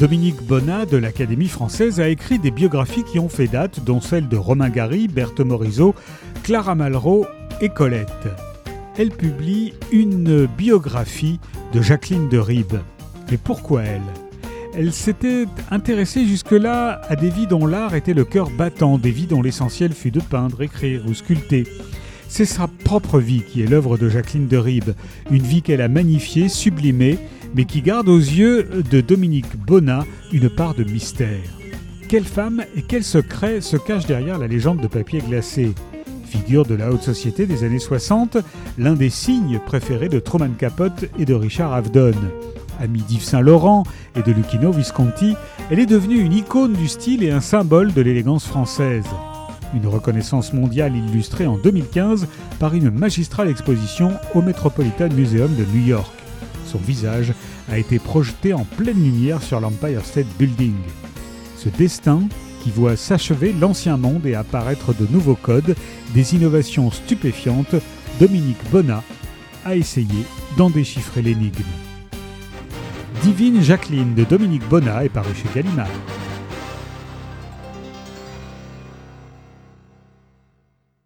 Dominique Bonnat de l'Académie française a écrit des biographies qui ont fait date, dont celle de Romain Gary, Berthe Morisot, Clara Malraux et Colette. Elle publie une biographie de Jacqueline de Ribes. Mais pourquoi elle? Elle s'était intéressée jusque-là à des vies dont l'art était le cœur battant, des vies dont l'essentiel fut de peindre, écrire ou sculpter. C'est sa propre vie qui est l'œuvre de Jacqueline de Ribes, une vie qu'elle a magnifiée, sublimée, mais qui garde aux yeux de Dominique Bonnat une part de mystère. Quelle femme et quel secret se cache derrière la légende de papier glacé? Figure de la haute société des années 60, l'un des signes préférés de Truman Capote et de Richard Avedon. Amie d'Yves Saint-Laurent et de Lucchino Visconti, elle est devenue une icône du style et un symbole de l'élégance française. Une reconnaissance mondiale illustrée en 2015 par une magistrale exposition au Metropolitan Museum de New York. Son visage a été projeté en pleine lumière sur l'Empire State Building. Ce destin qui voit s'achever l'ancien monde et apparaître de nouveaux codes, des innovations stupéfiantes, Dominique Bonnat a essayé d'en déchiffrer l'énigme. Divine Jacqueline de Dominique Bonnat est paru chez Gallimard.